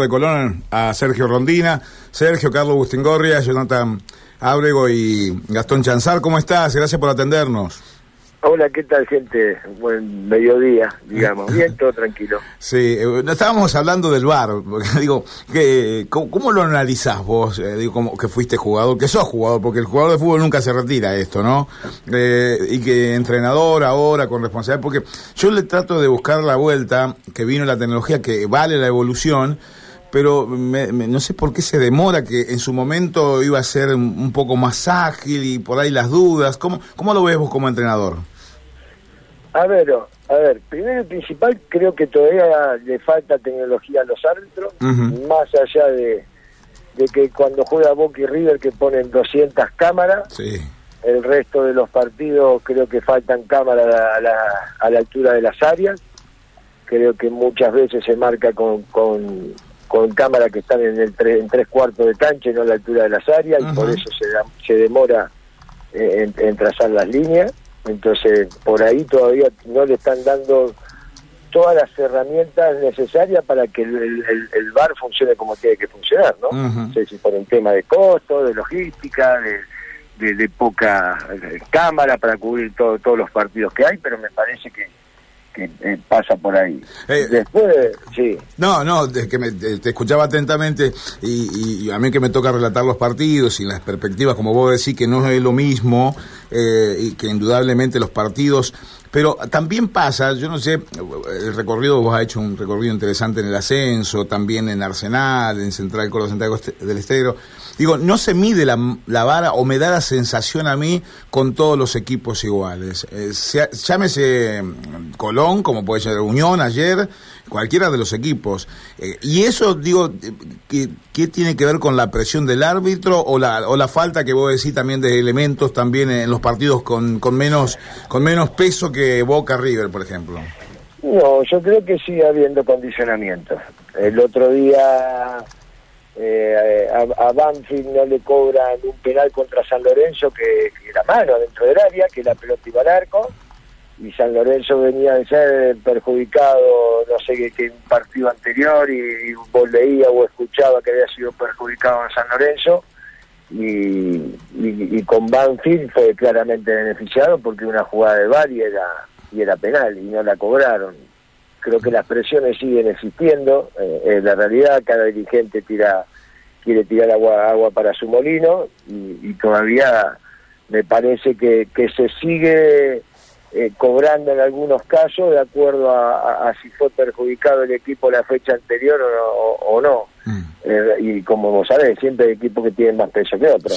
de Colón a Sergio Rondina, Sergio, Carlos Bustingorria, Jonathan Ábrego y Gastón Chanzar. ¿Cómo estás? Gracias por atendernos. Hola, ¿qué tal, gente? Buen mediodía, digamos. Bien, todo tranquilo. Sí, eh, estábamos hablando del bar. digo, que, ¿cómo, lo analizás vos? Eh, digo, como que fuiste jugador, que sos jugador, porque el jugador de fútbol nunca se retira esto, ¿no? Eh, y que entrenador ahora, con responsabilidad, porque yo le trato de buscar la vuelta, que vino la tecnología, que vale la evolución, pero no sé por qué se demora, que en su momento iba a ser un, poco más ágil y por ahí las dudas. ¿Cómo, cómo lo ves vos como entrenador? A ver, a ver, primero y principal, creo que todavía le falta tecnología a los árbitros, más allá de, que cuando juega Boca y River que ponen 200 cámaras, el resto de los partidos creo que faltan cámaras a la, a la altura de las áreas, creo que muchas veces se marca con, con con cámaras que están en el en tres cuartos de cancha y no a la altura de las áreas y por eso se, se demora eh, en, trazar las líneas. Entonces por ahí todavía no le están dando todas las herramientas necesarias para que el, el, bar funcione como tiene que funcionar no no sé si por un tema de costo de logística de, de, poca eh, cámara para cubrir todo, todos los partidos que hay pero me parece que eh, pasa por ahí. Eh, Después, sí. No, no, que me, te escuchaba atentamente y, a mí que me toca relatar los partidos y las perspectivas, como vos decís, que no es lo mismo eh, y que indudablemente los partidos pero también pasa, yo no sé, el recorrido, vos has hecho un recorrido interesante en el ascenso, también en Arsenal, en Central Córdoba Santiago del Estero. Digo, no se mide la, la, vara o me da la sensación a mí con todos los equipos iguales. Eh, llámese mm, Colón, como puede ser Unión ayer, cualquiera de los equipos. Eh, y eso, digo, ¿qué, ¿qué, tiene que ver con la presión del árbitro o la, o la falta que vos decís también de elementos también en los partidos con, con, menos, con menos peso que Boca River, por ejemplo? No, yo creo que sigue habiendo condicionamiento. El otro día eh, a, Banfield no le cobran un penal contra San Lorenzo que, era mano dentro del área, que la pelota iba al arco, y San Lorenzo venía de ser perjudicado, no sé qué, que un partido anterior, y, vos leía o escuchaba que había sido perjudicado en San Lorenzo, y, y, con Banfield fue claramente beneficiado porque una jugada de VAR y era, y era penal, y no la cobraron creo que las presiones siguen existiendo. Eh, en la realidad, cada dirigente tira quiere tirar agua agua para su molino y, todavía me parece que, que se sigue eh, cobrando en algunos casos de acuerdo a, si fue perjudicado el equipo la fecha anterior o, no. Mm. Eh, y como vos sabés, siempre hay equipos que tienen más peso que otros.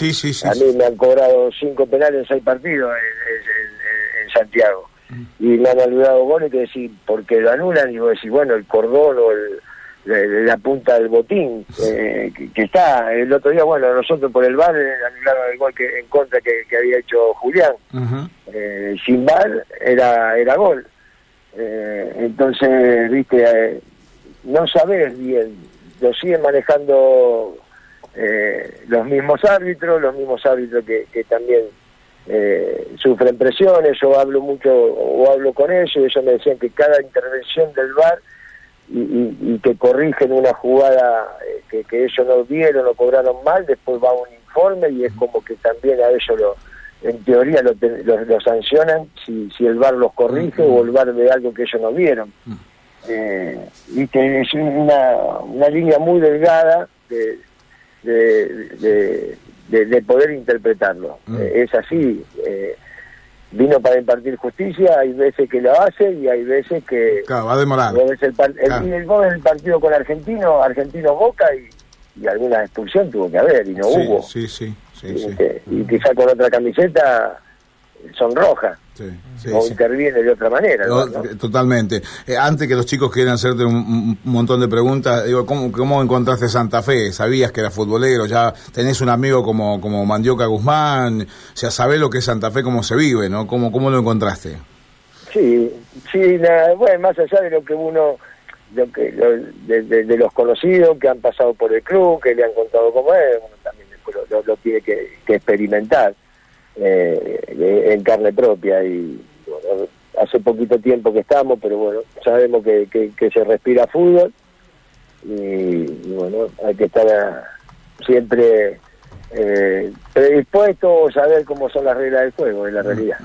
a mí me han cobrado cinco penales en seis partidos en Santiago y me han olvidado goles que decir, porque lo anulan y vos decís, bueno, el cordón o el, la, punta del botín eh, que, está. El otro día, bueno, nosotros por el bar eh, anularon el gol que, en contra que, había hecho Julián. Eh, sin bar era, era gol. entonces, viste, no sabés bien, lo siguen manejando los mismos árbitros, los mismos árbitros que, que también eh, sufren presiones, yo hablo mucho o hablo con ellos y ellos me decían que cada intervención del VAR y, que corrigen una jugada eh, que, ellos no vieron o cobraron mal, después va un informe y es como que también a ellos lo, en teoría lo, lo, sancionan si, si el VAR los corrige o el VAR ve algo que ellos no vieron. Eh, es una, una línea muy delgada de, de, de, poder interpretarlo. Eh, es así. Eh, vino para impartir justicia, hay veces que lo hace y hay veces que... Claro, va a demorar. el, el, el, partido con Argentino, Argentino Boca y, y, alguna expulsión tuvo que haber y no hubo. Sí, sí, sí. y quizá con otra camiseta son rojas. O interviene de otra manera. Totalmente. Eh, antes que los chicos quieran hacerte un, montón de preguntas, digo, ¿cómo, ¿cómo, encontraste Santa Fe? ¿Sabías que era futbolero? ¿Ya tenés un amigo como, como Mandioca Guzmán? O sea, ¿sabés lo que es Santa Fe, cómo se vive, no? ¿Cómo, cómo lo encontraste? Sí, sí, bueno, más allá de lo que uno, lo que, de, los conocidos que han pasado por el club, que le han contado cómo es, uno también lo, lo, tiene que experimentar eh, en carne propia y bueno, hace poquito tiempo que estamos, pero bueno, sabemos que, que, se respira fútbol y, bueno, hay que estar siempre eh, predispuesto a saber cómo son las reglas del juego, en la realidad.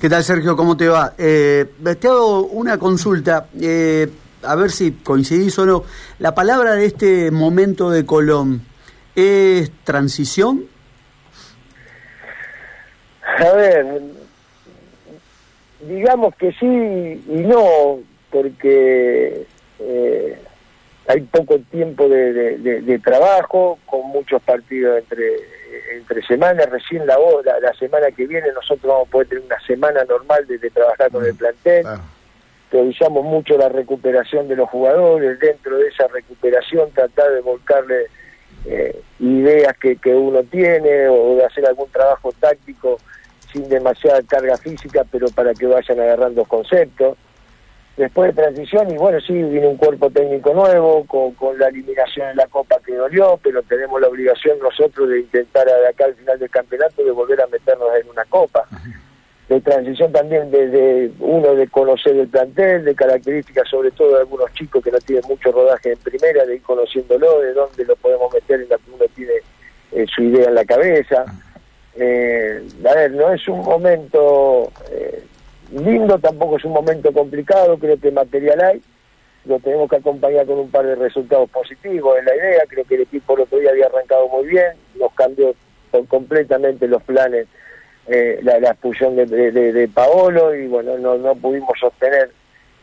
¿Qué tal, Sergio? ¿Cómo te va? Eh, te hago una consulta, eh, a ver si coincidís o no. La palabra de este momento de Colón, ¿es transición? A ver, digamos que sí y no, porque eh, hay poco tiempo de, trabajo, con muchos partidos entre entre semanas, recién la, la, la semana que viene nosotros vamos a poder tener una semana normal de, trabajar con el mm, plantel, priorizamos mucho la recuperación de los jugadores, dentro de esa recuperación tratar de volcarle eh, ideas que, que uno tiene o de hacer algún trabajo táctico sin demasiada carga física, pero para que vayan agarrando conceptos después de transición y bueno, sí, viene un cuerpo técnico nuevo, con, con la eliminación en la Copa que dolió, pero tenemos la obligación nosotros de intentar de acá al final del campeonato de volver a meternos en una Copa. De transición también desde uno de conocer el plantel, de características sobre todo de algunos chicos que no tienen mucho rodaje en primera, de ir conociéndolo, de dónde lo podemos meter en la que uno tiene eh, su idea en la cabeza. Eh, a ver, no es un momento... Eh, lindo, tampoco es un momento complicado, creo que material hay, lo tenemos que acompañar con un par de resultados positivos, es la idea, creo que el equipo el otro día había arrancado muy bien, nos cambió completamente los planes eh, la, expulsión de, de, Paolo y bueno, no, no pudimos sostener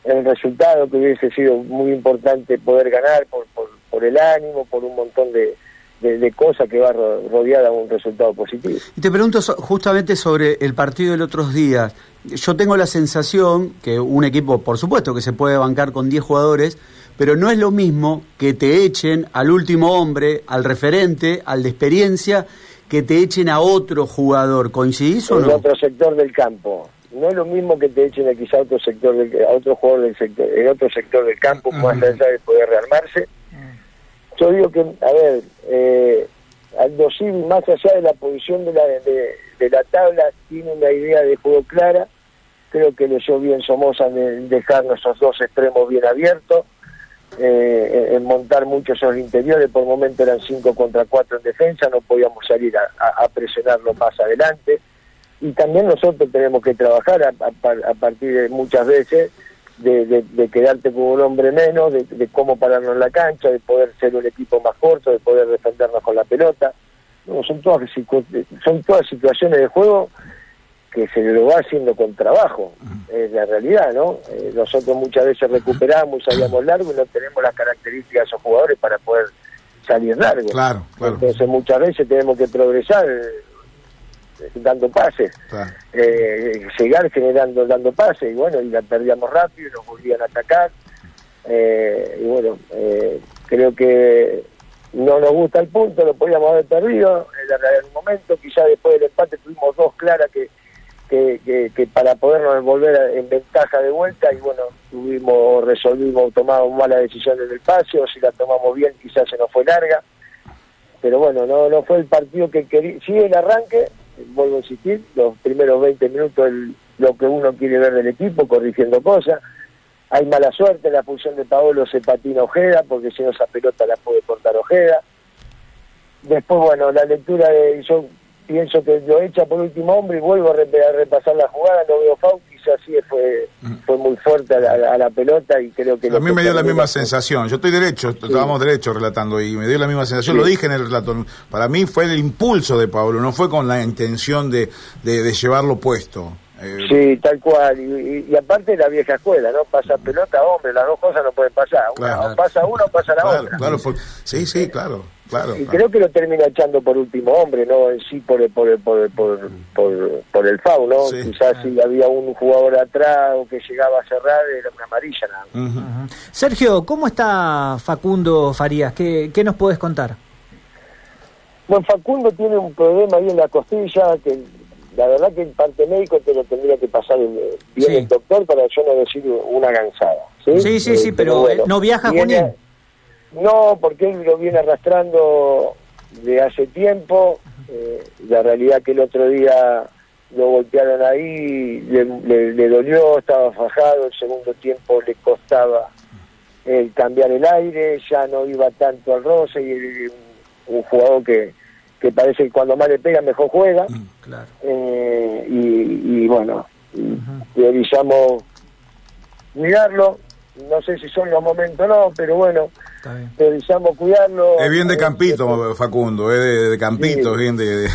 el resultado que hubiese sido muy importante poder ganar por, por, por el ánimo, por un montón de, de, cosas que va rodeada de un resultado positivo. Y te pregunto justamente sobre el partido del otros días. Yo tengo la sensación que un equipo, por supuesto, que se puede bancar con 10 jugadores, pero no es lo mismo que te echen al último hombre, al referente, al de experiencia, que te echen a otro jugador. ¿Coincidís o no? En otro sector del campo. No es lo mismo que te echen a quizá a otro sector a otro jugador del sector, en otro sector del campo, más allá de poder rearmarse yo digo que, a ver, eh, Aldo Civi, más allá de la posición de la, de, la tabla, tiene una idea de juego clara. Creo que le dio bien Somoza en dejar nuestros dos extremos bien abiertos, eh, en montar muchos esos interiores. Por el momento eran 5 contra 4 en defensa, no podíamos salir a, presionarlo más adelante. Y también nosotros tenemos que trabajar a partir de muchas veces de, quedarte con un hombre menos, de, cómo pararnos en la cancha, de poder ser un equipo más corto, de poder defendernos con la pelota. No, son, todas, son todas situaciones de juego que se lo va haciendo con trabajo, es la realidad, ¿no? Eh, nosotros muchas veces recuperamos y salíamos largo y no tenemos las características de esos jugadores para poder salir largo. Claro, Entonces muchas veces tenemos que progresar dando pases, eh, llegar generando, dando pases, y bueno, y la perdíamos rápido y nos volvían a atacar. Eh, y bueno, eh, creo que no nos gusta el punto, lo podíamos haber perdido en, un momento, quizá después del empate tuvimos dos claras que, que, que, para podernos volver en ventaja de vuelta y bueno, tuvimos, resolvimos, tomamos malas decisiones del pase, o si la tomamos bien quizás se nos fue larga, pero bueno, no, no fue el partido que quería, sí el arranque, vuelvo a insistir, los primeros 20 minutos lo que uno quiere ver del equipo, corrigiendo cosas. Hay mala suerte, la función de Paolo se patina Ojeda, porque si no esa pelota la puede cortar Ojeda. Después, bueno, la lectura de, yo pienso que lo echa por último hombre y vuelvo a, repasar la jugada, no veo foul, quizás sí fue, mm. fue muy fuerte a la, pelota y creo que... A mí me dio la misma sensación, yo estoy derecho, estábamos derecho relatando y me dio la misma sensación, lo dije en el relato, para mí fue el impulso de Pablo, no fue con la intención de, de, llevarlo puesto. Eh, sí, tal cual. Y, aparte la vieja escuela, ¿no? Pasa pelota, hombre, las dos cosas no pueden pasar. o pasa uno o pasa la otra. Claro, sí, sí, claro y creo que lo termina echando por último hombre, no en sí por el, por el, por por, por, el FAU, ¿no? Quizás si había un jugador atrás o que llegaba a cerrar, era una amarilla nada Sergio, ¿cómo está Facundo Farías? ¿Qué, ¿Qué nos puedes contar? Bueno, Facundo tiene un problema ahí en la costilla que la verdad que en parte médico te lo tendría que pasar bien el doctor para yo no decir una gansada. Sí, sí, sí, sí pero, no viaja con él. No, porque él lo viene arrastrando de hace tiempo. Eh, la realidad que el otro día lo golpearon ahí, le, dolió, estaba fajado, el segundo tiempo le costaba el cambiar el aire, ya no iba tanto al roce y un, jugador que, que parece que cuando más le pega mejor juega. Mm, claro. Eh, y, bueno, priorizamos mirarlo, no sé si son los momentos o no, pero bueno, priorizamos cuidarlo. Es bien de campito, Facundo, es de, campito, es bien de,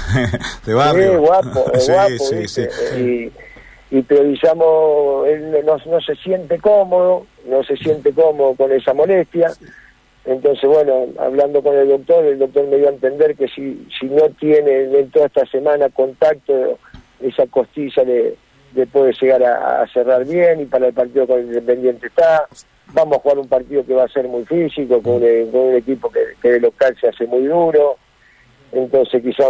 de, barrio. Es guapo, es guapo. Sí, y, y priorizamos, él no, no se siente cómodo, no se siente cómodo con esa molestia. Entonces, bueno, hablando con el doctor, el doctor me dio a entender que si, si no tiene en toda esta semana contacto, esa costilla le, le puede llegar a, cerrar bien y para el partido con el Independiente está. Vamos a jugar un partido que va a ser muy físico, con, un equipo que, que, de local se hace muy duro. Entonces quizá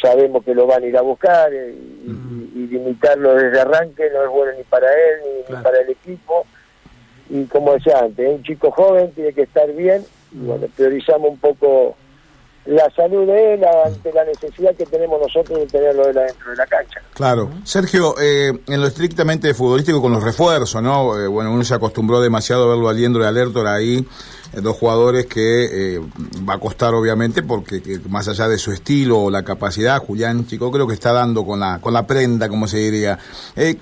sabemos que lo van a ir a buscar eh, y, limitarlo desde arranque no es bueno ni para él ni para el equipo. Y como decía antes, un chico joven tiene que estar bien, y bueno, priorizamos un poco la salud de él ante la necesidad que tenemos nosotros de tenerlo dentro de la cancha. Claro. Sergio, eh, en lo estrictamente futbolístico con los refuerzos, ¿no? Eh, bueno, uno se acostumbró demasiado a verlo aliendo de Alertor ahí, eh, dos jugadores que va a costar obviamente porque más allá de su estilo o la capacidad, Julián Chico creo que está dando con la, con la prenda, como se diría.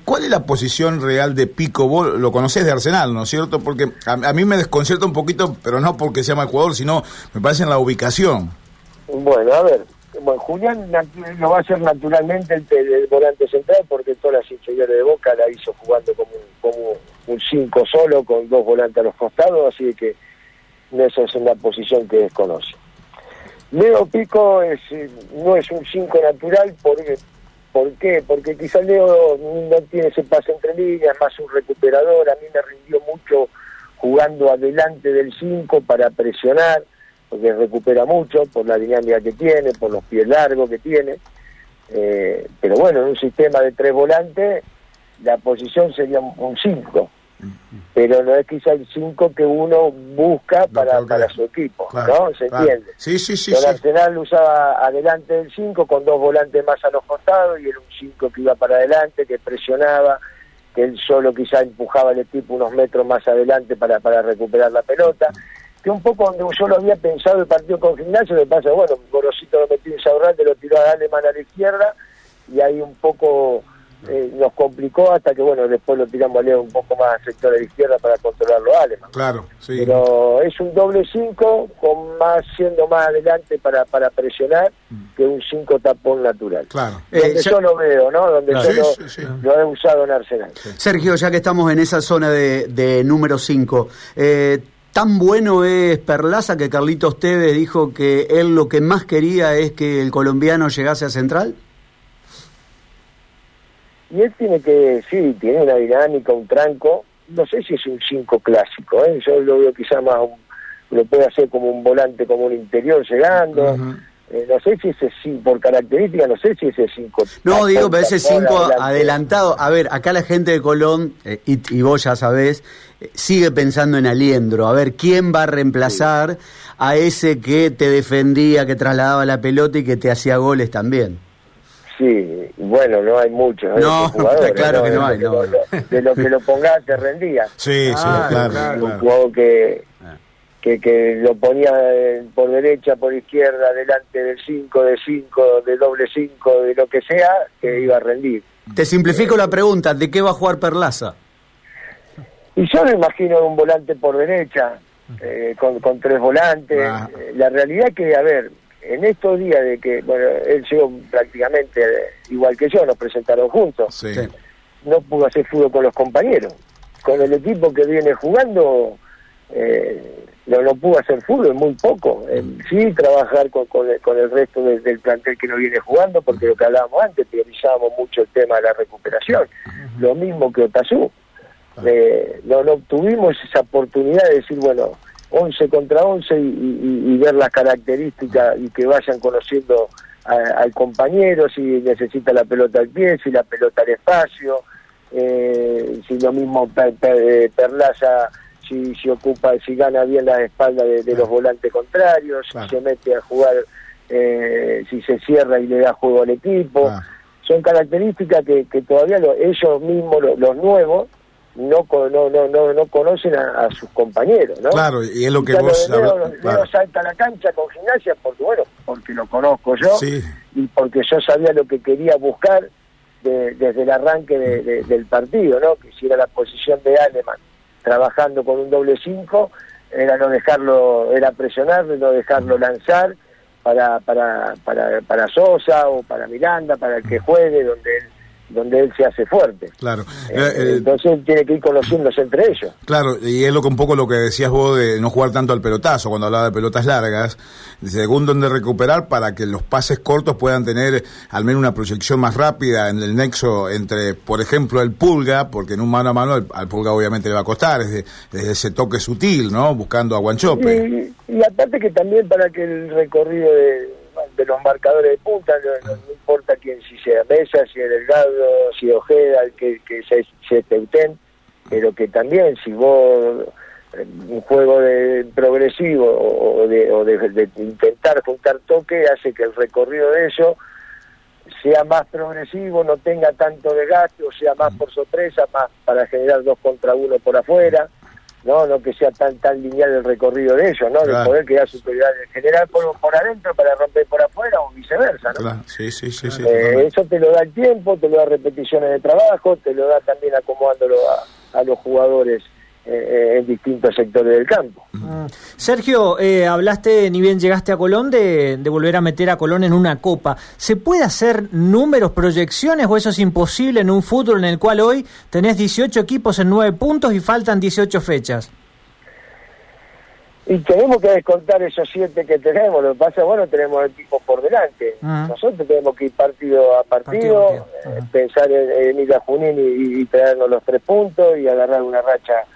¿Cuál es la posición real de Pico? Vos lo conocés de Arsenal, ¿no es cierto? Porque a, a mí me desconcierta un poquito, pero no porque sea mal jugador, sino me parece en la ubicación. Bueno, a ver, Julián lo va a hacer naturalmente el, volante central porque todas las inferiores de Boca la hizo jugando como, como un 5 solo con dos volantes a los costados, así que esa es una posición que desconoce. Leo Pico es, no es un 5 natural, porque, ¿por qué? Porque quizá Leo no tiene ese pase entre líneas, más un recuperador, a mí me rindió mucho jugando adelante del 5 para presionar, porque recupera mucho por la dinámica que tiene, por los pies largos que tiene. Eh, pero bueno, en un sistema de tres volantes, la posición sería un 5. Pero no es quizá el 5 que uno busca para, para su equipo, ¿no? ¿Se entiende? Sí, sí, sí. El Arsenal usaba adelante del 5 con dos volantes más a los costados y era un 5 que iba para adelante, que presionaba, que él solo quizá empujaba al equipo unos metros más adelante para, para recuperar la pelota que un poco donde yo lo había pensado el partido con Gimnasio, me pasa, bueno, Gorosito lo metió en Saurrante, lo tiró a Aleman a la izquierda, y ahí un poco eh, nos complicó hasta que, bueno, después lo tiramos a Leo un poco más al sector de la izquierda para controlarlo a Aleman. Claro, sí. Pero es un doble 5, con más siendo más adelante para, para presionar mm. que un 5 tapón natural. Claro. Donde eh, yo lo veo, ¿no? Donde yo lo, he usado en Arsenal. Sergio, ya que estamos en esa zona de, de número 5, eh, Tan bueno es Perlaza que Carlitos Tevez dijo que él lo que más quería es que el colombiano llegase a Central. Y él tiene que, sí, tiene una dinámica, un tranco. No sé si es un 5 clásico, ¿eh? yo lo veo quizá más, lo puede hacer como un volante, como un interior llegando. Sé si ese 5, por característica, no sé si ese 5. No, digo, pero ese 5 adelantado. A ver, acá la gente de Colón, eh, y, vos ya sabés, sigue pensando en Aliendro, a ver quién va a reemplazar a ese que te defendía, que trasladaba la pelota y que te hacía goles también. Sí, bueno, no hay muchos. No, claro que no hay. De lo que lo pongas te rendía. Sí, sí, claro. Un juego que, que, que lo ponía por derecha, por izquierda, delante del 5, de 5, de doble 5, de lo que sea, que iba a rendir. Te simplifico la pregunta, ¿de qué va a jugar Perlaza? Y yo me imagino un volante por derecha, eh, con, con, tres volantes. Ah. Eh, la realidad que, a ver, en estos días de que, bueno, él llegó prácticamente igual que yo, nos presentaron juntos. No pudo hacer fútbol con los compañeros. Con el equipo que viene jugando, eh, no, no pudo hacer fútbol, muy poco. Mm. sí, trabajar con, con, el, resto del plantel que no viene jugando, porque lo que hablábamos antes, priorizábamos mucho el tema de la recuperación. Lo mismo que Otazú. Eh, no, no tuvimos esa oportunidad de decir, bueno, 11 contra 11 y, ver las características y que vayan conociendo al compañero, si necesita la pelota al pie, si la pelota al espacio, eh, si lo mismo per, eh, Perlaza, si, si ocupa, si gana bien la espalda de, los volantes contrarios, si se mete a jugar, eh, si se cierra y le da juego al equipo. Son características que, que todavía ellos mismos, los nuevos, no no no no, no conocen a, sus compañeros, ¿no? Claro, y es lo que vos... Leo, salta a la cancha con gimnasia porque, bueno, porque lo conozco yo y porque yo sabía lo que quería buscar desde el arranque del partido, ¿no? Que si era la posición de Aleman trabajando con un doble cinco, era no dejarlo, era presionarlo, no dejarlo lanzar para, para, para, para Sosa o para Miranda, para el que juegue, donde él donde él se hace fuerte. Claro. Eh, eh, entonces él tiene que ir conociéndose entre ellos. Claro, y es lo que un poco lo que decías vos de no jugar tanto al pelotazo, cuando hablaba de pelotas largas, según donde recuperar para que los pases cortos puedan tener al menos una proyección más rápida en el nexo entre, por ejemplo, el pulga, porque en un mano a mano al, pulga obviamente le va a costar, desde, ese toque sutil, ¿no? Buscando a Guanchope. y aparte que también para que el recorrido de los marcadores de punta, no, importa quién, si sea Mesa, si es Delgado, si Ojeda, que, que se, se Teutén, pero que también si vos eh, un juego de progresivo o de, o de, intentar juntar toque hace que el recorrido de eso sea más progresivo, no tenga tanto desgaste o sea más por sorpresa, más para generar dos contra uno por afuera no no que sea tan tan lineal el recorrido de ellos, ¿no? De poder quedar superioridad general por, por adentro para romper por afuera o viceversa, ¿no? Sí, sí, sí, sí eh, eso te lo da el tiempo, te lo da repeticiones de trabajo, te lo da también acomodándolo a, a los jugadores en distintos sectores del campo. Mm. Sergio, eh, hablaste, ni bien llegaste a Colón, de, volver a meter a Colón en una copa. ¿Se puede hacer números, proyecciones o eso es imposible en un fútbol en el cual hoy tenés 18 equipos en 9 puntos y faltan 18 fechas? Y tenemos que descontar esos 7 que tenemos. Lo que pasa es bueno, tenemos equipos por delante. Mm. Nosotros tenemos que ir partido a partido, pensar en, ir a Junín y, y traernos los 3 puntos y agarrar una racha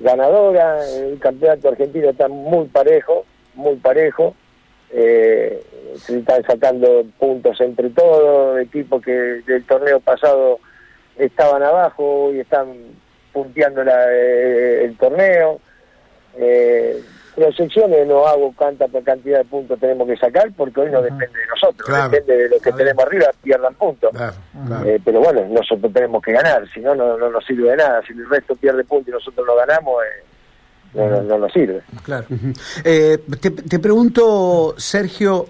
ganadora. El campeonato argentino está muy parejo, muy parejo. Eh, se están sacando puntos entre todos, equipos que del torneo pasado estaban abajo y están punteando eh, el torneo. Eh, proyecciones no hago cuánta cantidad de puntos tenemos que sacar porque hoy no depende de nosotros, depende de los que tenemos arriba, pierdan puntos. Eh, pero bueno, nosotros tenemos que ganar, si no, no, nos sirve de nada. Si el resto pierde puntos y nosotros no ganamos, eh, no, nos sirve. Claro. Eh, te, pregunto, Sergio,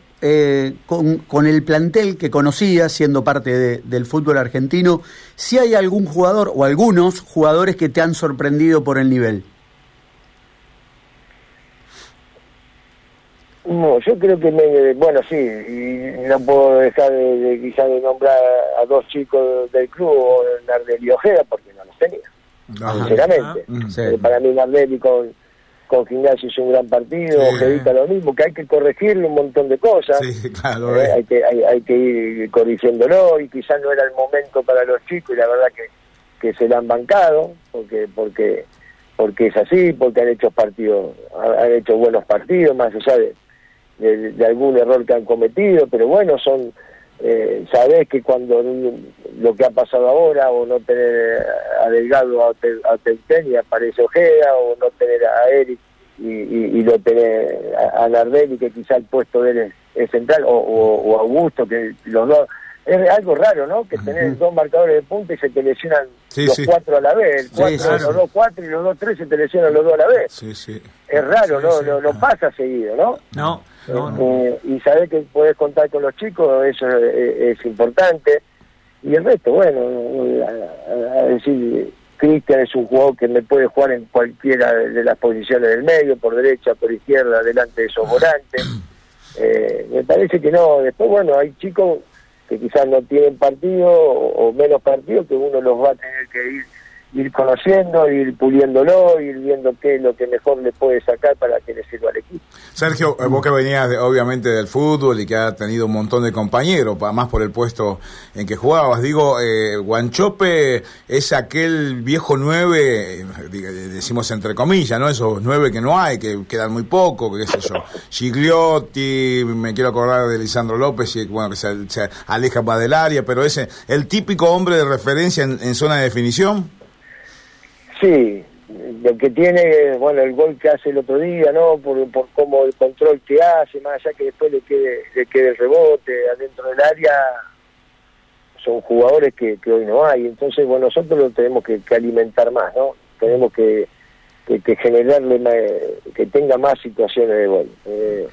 con, con, el plantel que conocías, siendo parte del fútbol argentino, si hay algún jugador o algunos jugadores que te han sorprendido por el nivel. No, yo creo que, me, bueno, sí, y no puedo dejar de, de quizás de nombrar a dos chicos del club, Nardelli y Ojeda, porque no los tenía, sinceramente. Ah, eh, para mí Nardelli con, con Gimnasio es un gran partido, Ojedita lo mismo, que hay que corregirle un montón de cosas, sí, claro, eh, hay, que, hay, hay, que ir corrigiéndolo, y quizás no era el momento para los chicos, y la verdad que, que se la han bancado, porque porque porque es así, porque han hecho partidos, han hecho buenos partidos, más allá de de, algún error que han cometido, pero bueno, son, eh, sabés que cuando lo que ha pasado ahora, o no tener a Delgado a, a y aparece Ojeda, o no tener a Eric y, y, lo tener a, a Nardelli, que quizá el puesto de él es, central, o, o, Augusto, que los dos es algo raro, ¿no? Que tener dos marcadores de punta y se te lesionan los cuatro a la vez. El cuatro, Los dos cuatro y los dos tres se te lesionan los dos a la vez. Es raro, ¿no? No, no, pasa seguido, ¿no? No. Eh, y saber que puedes contar con los chicos, eso es, importante. Y el resto, bueno, a, decir, Cristian es un jugador que me puede jugar en cualquiera de las posiciones del medio, por derecha, por izquierda, delante de esos volantes. Eh, me parece que no. Después, bueno, hay chicos que quizás no tienen partido o, o menos partido que uno los va a tener que ir ir conociendo, ir puliéndolo, ir viendo qué es lo que mejor le puede sacar para que le sirva al equipo. Sergio, eh, vos que venías obviamente del fútbol y que ha tenido un montón de compañeros, más por el puesto en que jugabas, digo, eh, Guanchope es aquel viejo nueve, eh, decimos entre comillas, ¿no? Esos nueve que no hay, que quedan muy poco, qué sé yo, Gigliotti, me quiero acordar de Lisandro López, y bueno, que se, aleja más del área, pero ese, el típico hombre de referencia en zona de definición. Sí, lo que tiene, bueno, el gol que hace el otro día, ¿no? Por, por cómo el control que hace, más allá que después le quede, le quede el rebote adentro del área, son jugadores que, hoy no hay. Entonces, bueno, nosotros lo tenemos que, alimentar más, ¿no? Tenemos que, que, generarle, que tenga más situaciones de gol. Eh,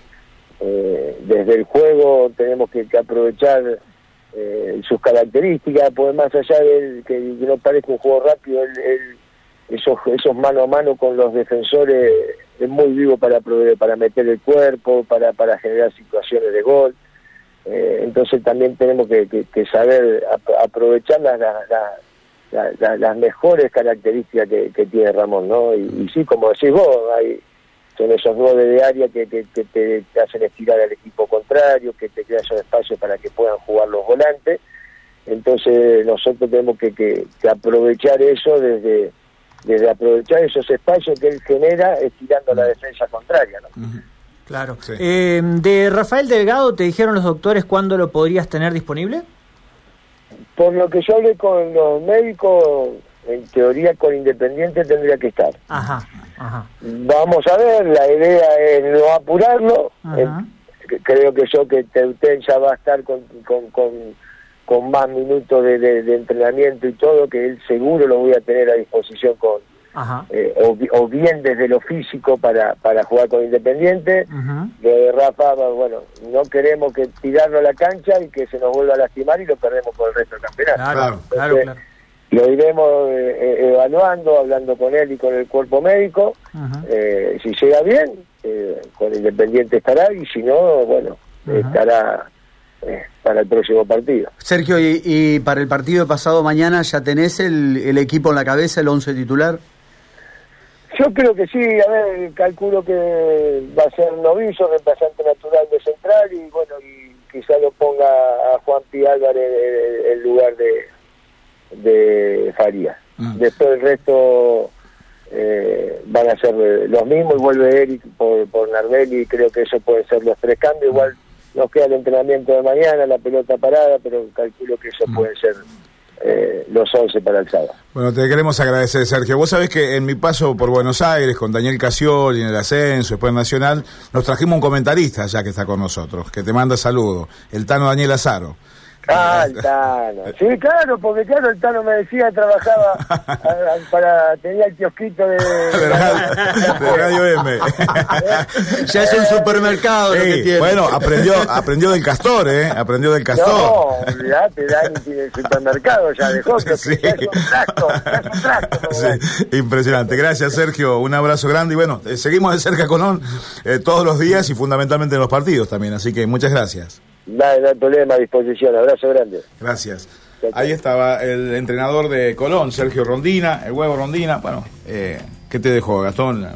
eh, desde el juego tenemos que, aprovechar eh, sus características, pues más allá de que, no parezca un juego rápido, esos, esos mano a mano con los defensores es muy vivo para, para meter el cuerpo, para, para generar situaciones de gol. Eh, entonces también tenemos que, saber aprovechar las, las, mejores características que, tiene Ramón, ¿no? Y, sí, como decís vos, hay, son esos goles de área que, te, hacen estirar al equipo contrario, que te crean esos espacios para que puedan jugar los volantes. Entonces nosotros tenemos que, aprovechar eso desde, desde aprovechar esos espacios que él genera estirando la defensa contraria, ¿no? Claro. Eh, de Rafael Delgado, ¿te dijeron los doctores cuándo lo podrías tener disponible? Por lo que yo hablé con los médicos, en teoría con Independiente tendría que estar. Ajá, Vamos a ver, la idea es no apurarlo. Eh, creo que yo que Teuten ya va a estar con, con, con, más minutos de, de, entrenamiento y todo, que él seguro lo voy a tener a disposición con, eh, o, bien desde lo físico para, para jugar con Independiente. de Rafa, bueno, no queremos que tirarlo a la cancha y que se nos vuelva a lastimar y lo perdemos por el resto del campeonato. Claro, claro, Lo iremos eh, eh, evaluando, hablando con él y con el cuerpo médico. si llega bien, con Independiente estará y si no, bueno, estará para el próximo partido. Sergio, y, para el partido pasado mañana ya tenés el, el equipo en la cabeza, el 11 titular? Yo creo que sí, a ver, calculo que va a ser novicio, reemplazante natural de central y bueno, y quizá lo ponga a Juan Pi Álvarez en, lugar de, de Faría. Ah. Después el resto eh, van a ser los mismos y vuelve Eric por, por Nardelli y creo que eso puede ser los tres cambios. Igual nos queda el entrenamiento de mañana, la pelota parada, pero calculo que eso puede ser eh, los 11 para el sábado. Bueno, te queremos agradecer, Sergio. Vos sabés que en mi paso por Buenos Aires, con Daniel Casioli en el ascenso, después Nacional, nos trajimos un comentarista ya que está con nosotros, que te manda saludos, el Tano Daniel Azaro. Ah, el Tano. Sí, claro, porque claro, el Tano me decía, trabajaba para, tenía el kiosquito de, de, Radio, M. ya es un supermercado lo que tiene. Bueno, aprendió, aprendió del castor, ¿eh? Aprendió del castor. No, olvidate, Dani tiene el supermercado, ya dejó que sí. es un tracto, es un tracto. Sí, impresionante. Gracias, Sergio. Un abrazo grande y bueno, eh, seguimos de cerca con eh, todos los días y fundamentalmente en los partidos también, así que muchas gracias. No, hay problema, a disposición. Abrazo grande. Gracias. Ahí estaba el entrenador de Colón, Sergio Rondina, el huevo Rondina. Bueno, eh, ¿qué te dejó, Gastón?